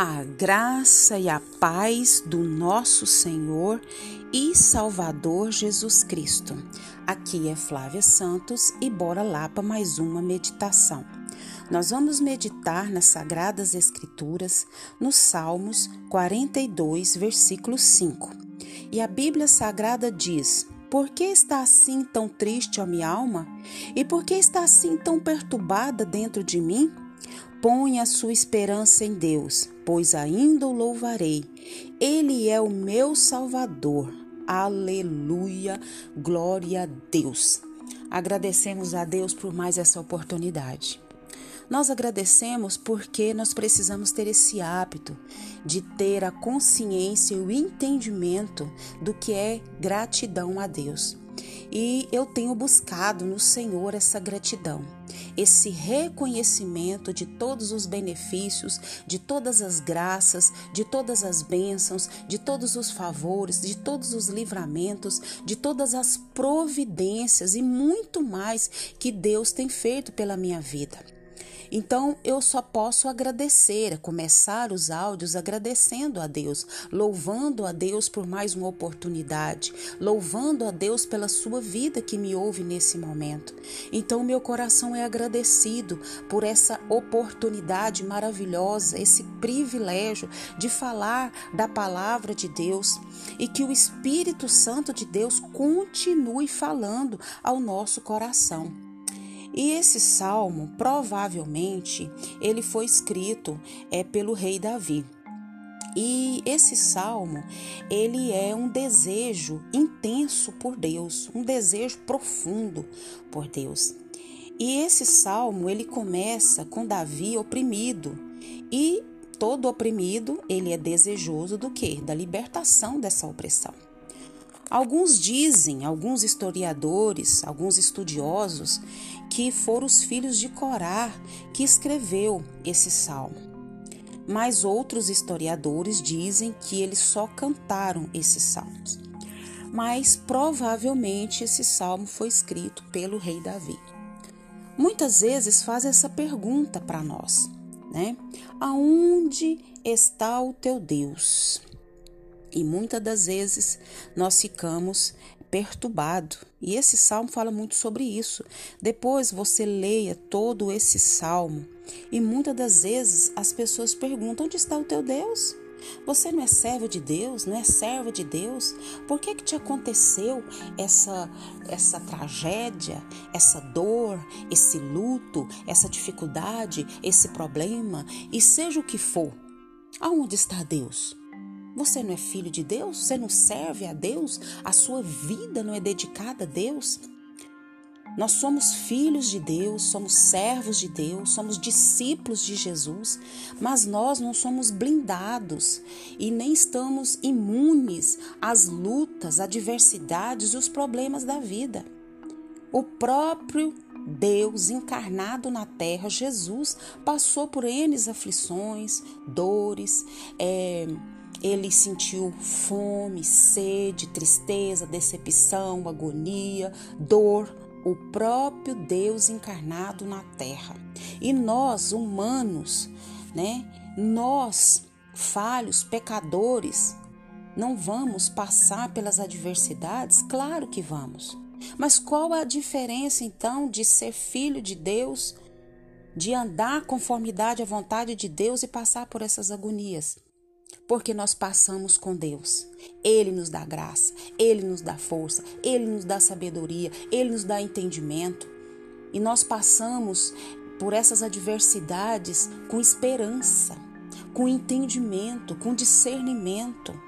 A graça e a paz do nosso Senhor e Salvador Jesus Cristo. Aqui é Flávia Santos e bora lá para mais uma meditação. Nós vamos meditar nas Sagradas Escrituras, nos Salmos 42, versículo 5. E a Bíblia Sagrada diz: Por que está assim tão triste a minha alma? E por que está assim tão perturbada dentro de mim? Põe a sua esperança em Deus, pois ainda o louvarei. Ele é o meu Salvador. Aleluia, glória a Deus. Agradecemos a Deus por mais essa oportunidade. Nós agradecemos porque nós precisamos ter esse hábito de ter a consciência e o entendimento do que é gratidão a Deus. E eu tenho buscado no Senhor essa gratidão, esse reconhecimento de todos os benefícios, de todas as graças, de todas as bênçãos, de todos os favores, de todos os livramentos, de todas as providências e muito mais que Deus tem feito pela minha vida. Então eu só posso agradecer, começar os áudios agradecendo a Deus, louvando a Deus por mais uma oportunidade, louvando a Deus pela sua vida que me ouve nesse momento. Então meu coração é agradecido por essa oportunidade maravilhosa, esse privilégio de falar da palavra de Deus e que o Espírito Santo de Deus continue falando ao nosso coração. E esse salmo, provavelmente, ele foi escrito é pelo rei Davi. E esse salmo, ele é um desejo intenso por Deus, um desejo profundo por Deus. E esse salmo, ele começa com Davi oprimido. E todo oprimido, ele é desejoso do quê? Da libertação dessa opressão. Alguns dizem, alguns historiadores, alguns estudiosos, que foram os filhos de Corá que escreveu esse salmo. Mas outros historiadores dizem que eles só cantaram esses salmos. Mas provavelmente esse salmo foi escrito pelo rei Davi. Muitas vezes fazem essa pergunta para nós, né? Aonde está o teu Deus? E muitas das vezes nós ficamos perturbados. E esse salmo fala muito sobre isso. Depois você leia todo esse salmo e muitas das vezes as pessoas perguntam: onde está o teu Deus? Você não é servo de Deus, não é serva de Deus? Por que que te aconteceu essa essa tragédia, essa dor, esse luto, essa dificuldade, esse problema? E seja o que for, aonde está Deus? Você não é filho de Deus? Você não serve a Deus? A sua vida não é dedicada a Deus? Nós somos filhos de Deus, somos servos de Deus, somos discípulos de Jesus, mas nós não somos blindados e nem estamos imunes às lutas, adversidades e os problemas da vida. O próprio Deus encarnado na terra, Jesus, passou por N aflições, dores, é, ele sentiu fome, sede, tristeza, decepção, agonia, dor, o próprio Deus encarnado na terra. E nós, humanos, né? Nós, falhos, pecadores, não vamos passar pelas adversidades? Claro que vamos. Mas qual a diferença então de ser filho de Deus, de andar conformidade à vontade de Deus e passar por essas agonias? Porque nós passamos com Deus. Ele nos dá graça, ele nos dá força, ele nos dá sabedoria, ele nos dá entendimento. E nós passamos por essas adversidades com esperança, com entendimento, com discernimento.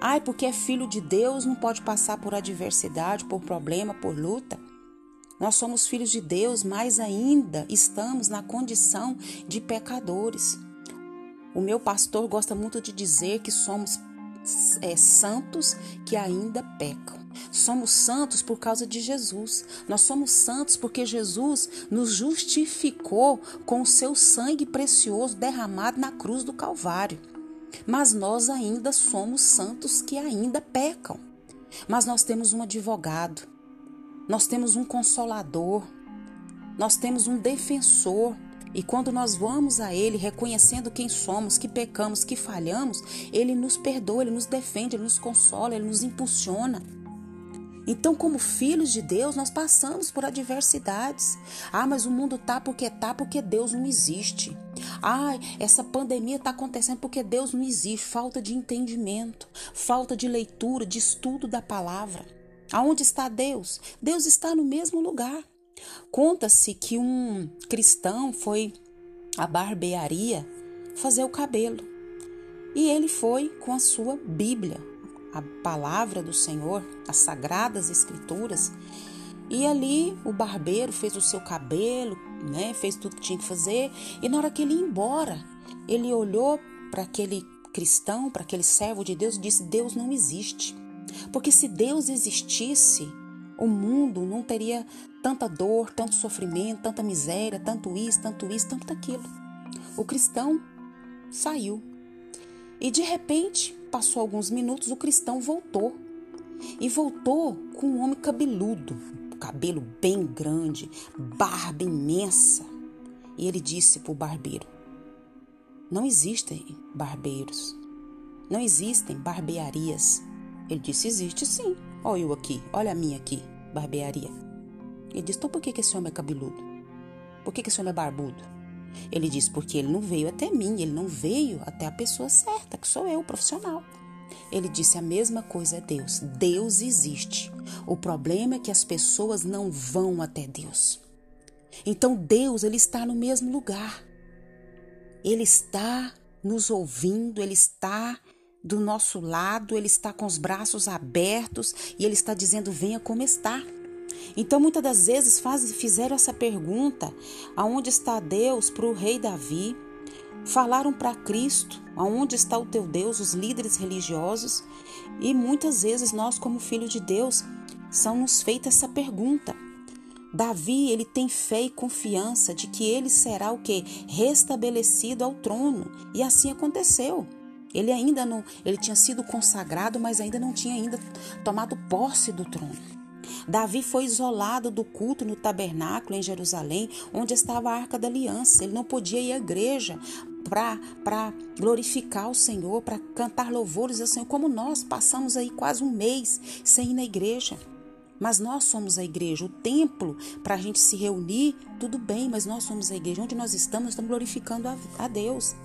Ai, porque é filho de Deus, não pode passar por adversidade, por problema, por luta. Nós somos filhos de Deus, mas ainda estamos na condição de pecadores. O meu pastor gosta muito de dizer que somos é, santos que ainda pecam. Somos santos por causa de Jesus. Nós somos santos porque Jesus nos justificou com o seu sangue precioso derramado na cruz do Calvário. Mas nós ainda somos santos que ainda pecam. Mas nós temos um advogado, nós temos um consolador, nós temos um defensor E quando nós vamos a Ele reconhecendo quem somos, que pecamos, que falhamos, Ele nos perdoa, Ele nos defende, Ele nos consola, Ele nos impulsiona. Então, como filhos de Deus, nós passamos por adversidades. Ah, mas o mundo tá porque tá, porque Deus não existe. Ah, essa pandemia está acontecendo porque Deus não existe. Falta de entendimento, falta de leitura, de estudo da palavra. Aonde está Deus? Deus está no mesmo lugar. Conta-se que um cristão foi à barbearia fazer o cabelo. E ele foi com a sua Bíblia, a palavra do Senhor, as sagradas escrituras. E ali o barbeiro fez o seu cabelo, né? Fez tudo que tinha que fazer. E na hora que ele ia embora, ele olhou para aquele cristão, para aquele servo de Deus e disse: Deus não existe. Porque se Deus existisse, o mundo não teria tanta dor, tanto sofrimento, tanta miséria, tanto isso, tanto isso, tanto aquilo. O cristão saiu. E de repente, passou alguns minutos, o cristão voltou. E voltou com um homem cabeludo, cabelo bem grande, barba imensa. E ele disse para o barbeiro: Não existem barbeiros, não existem barbearias. Ele disse: Existe sim. Olha eu aqui, olha a minha aqui, barbearia. Ele disse: Então por que, esse homem é cabeludo? Por que, que esse homem é barbudo? Ele disse: Porque ele não veio até mim, ele não veio até a pessoa certa, que sou eu, o profissional. Ele disse: A mesma coisa é Deus. Deus existe. O problema é que as pessoas não vão até Deus. Então Deus, ele está no mesmo lugar. Ele está nos ouvindo, ele está do nosso lado, ele está com os braços abertos e ele está dizendo: venha como está. Então, muitas das vezes faz, fizeram essa pergunta: aonde está Deus para o rei Davi? Falaram para Cristo: aonde está o teu Deus? Os líderes religiosos. E muitas vezes nós, como filhos de Deus, são nos feita essa pergunta. Davi, ele tem fé e confiança de que ele será o que? Restabelecido ao trono. E assim aconteceu. Ele ainda não, ele tinha sido consagrado, mas ainda não tinha ainda tomado posse do trono. Davi foi isolado do culto no tabernáculo em Jerusalém, onde estava a arca da aliança. Ele não podia ir à igreja para glorificar o Senhor, para cantar louvores ao Senhor, como nós passamos aí quase um mês sem ir na igreja. Mas nós somos a igreja, o templo para a gente se reunir, tudo bem, mas nós somos a igreja. Onde nós estamos, nós estamos glorificando a, a Deus.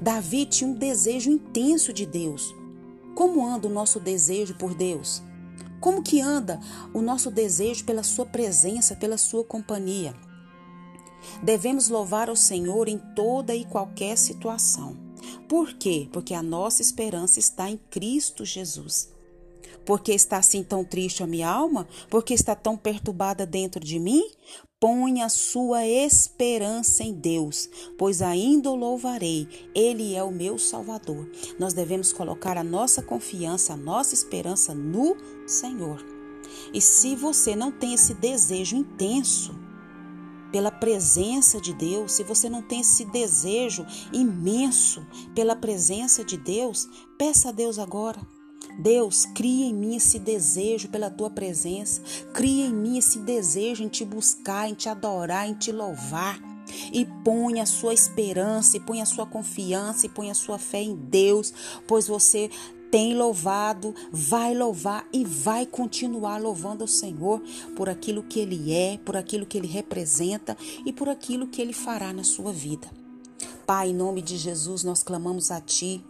Davi tinha um desejo intenso de Deus. Como anda o nosso desejo por Deus? Como que anda o nosso desejo pela sua presença, pela sua companhia? Devemos louvar o Senhor em toda e qualquer situação. Por quê? Porque a nossa esperança está em Cristo Jesus. Porque está assim tão triste a minha alma? Porque está tão perturbada dentro de mim? Põe a sua esperança em Deus, pois ainda o louvarei. Ele é o meu Salvador. Nós devemos colocar a nossa confiança, a nossa esperança no Senhor. E se você não tem esse desejo intenso pela presença de Deus, se você não tem esse desejo imenso pela presença de Deus, peça a Deus agora Deus, cria em mim esse desejo pela tua presença, cria em mim esse desejo em te buscar, em te adorar, em te louvar. E põe a sua esperança, e põe a sua confiança, e põe a sua fé em Deus, pois você tem louvado, vai louvar e vai continuar louvando o Senhor por aquilo que Ele é, por aquilo que Ele representa e por aquilo que Ele fará na sua vida. Pai, em nome de Jesus, nós clamamos a Ti.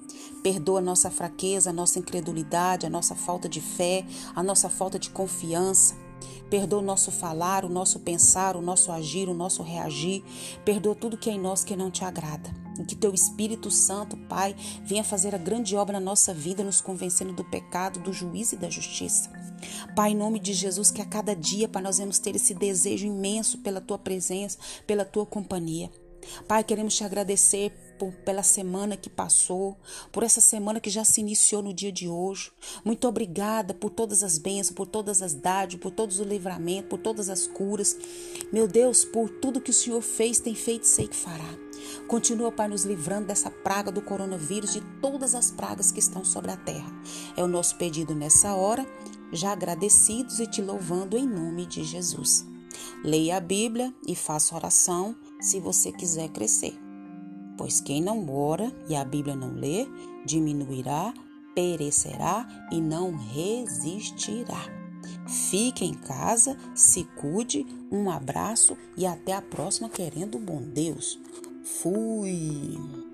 Perdoa a nossa fraqueza, a nossa incredulidade, a nossa falta de fé, a nossa falta de confiança. Perdoa o nosso falar, o nosso pensar, o nosso agir, o nosso reagir. Perdoa tudo que é em nós que não te agrada. E que teu Espírito Santo, Pai, venha fazer a grande obra na nossa vida, nos convencendo do pecado, do juízo e da justiça. Pai, em nome de Jesus, que a cada dia, Pai, nós vamos ter esse desejo imenso pela tua presença, pela tua companhia. Pai, queremos te agradecer por, pela semana que passou, por essa semana que já se iniciou no dia de hoje. Muito obrigada por todas as bênçãos, por todas as dádivas, por todos os livramentos, por todas as curas. Meu Deus, por tudo que o Senhor fez, tem feito e sei que fará. Continua, Pai, nos livrando dessa praga do coronavírus, de todas as pragas que estão sobre a terra. É o nosso pedido nessa hora, já agradecidos e te louvando em nome de Jesus. Leia a Bíblia e faça oração se você quiser crescer. Pois quem não ora e a Bíblia não lê, diminuirá, perecerá e não resistirá. Fique em casa, se cuide, um abraço e até a próxima, querendo bom Deus. Fui!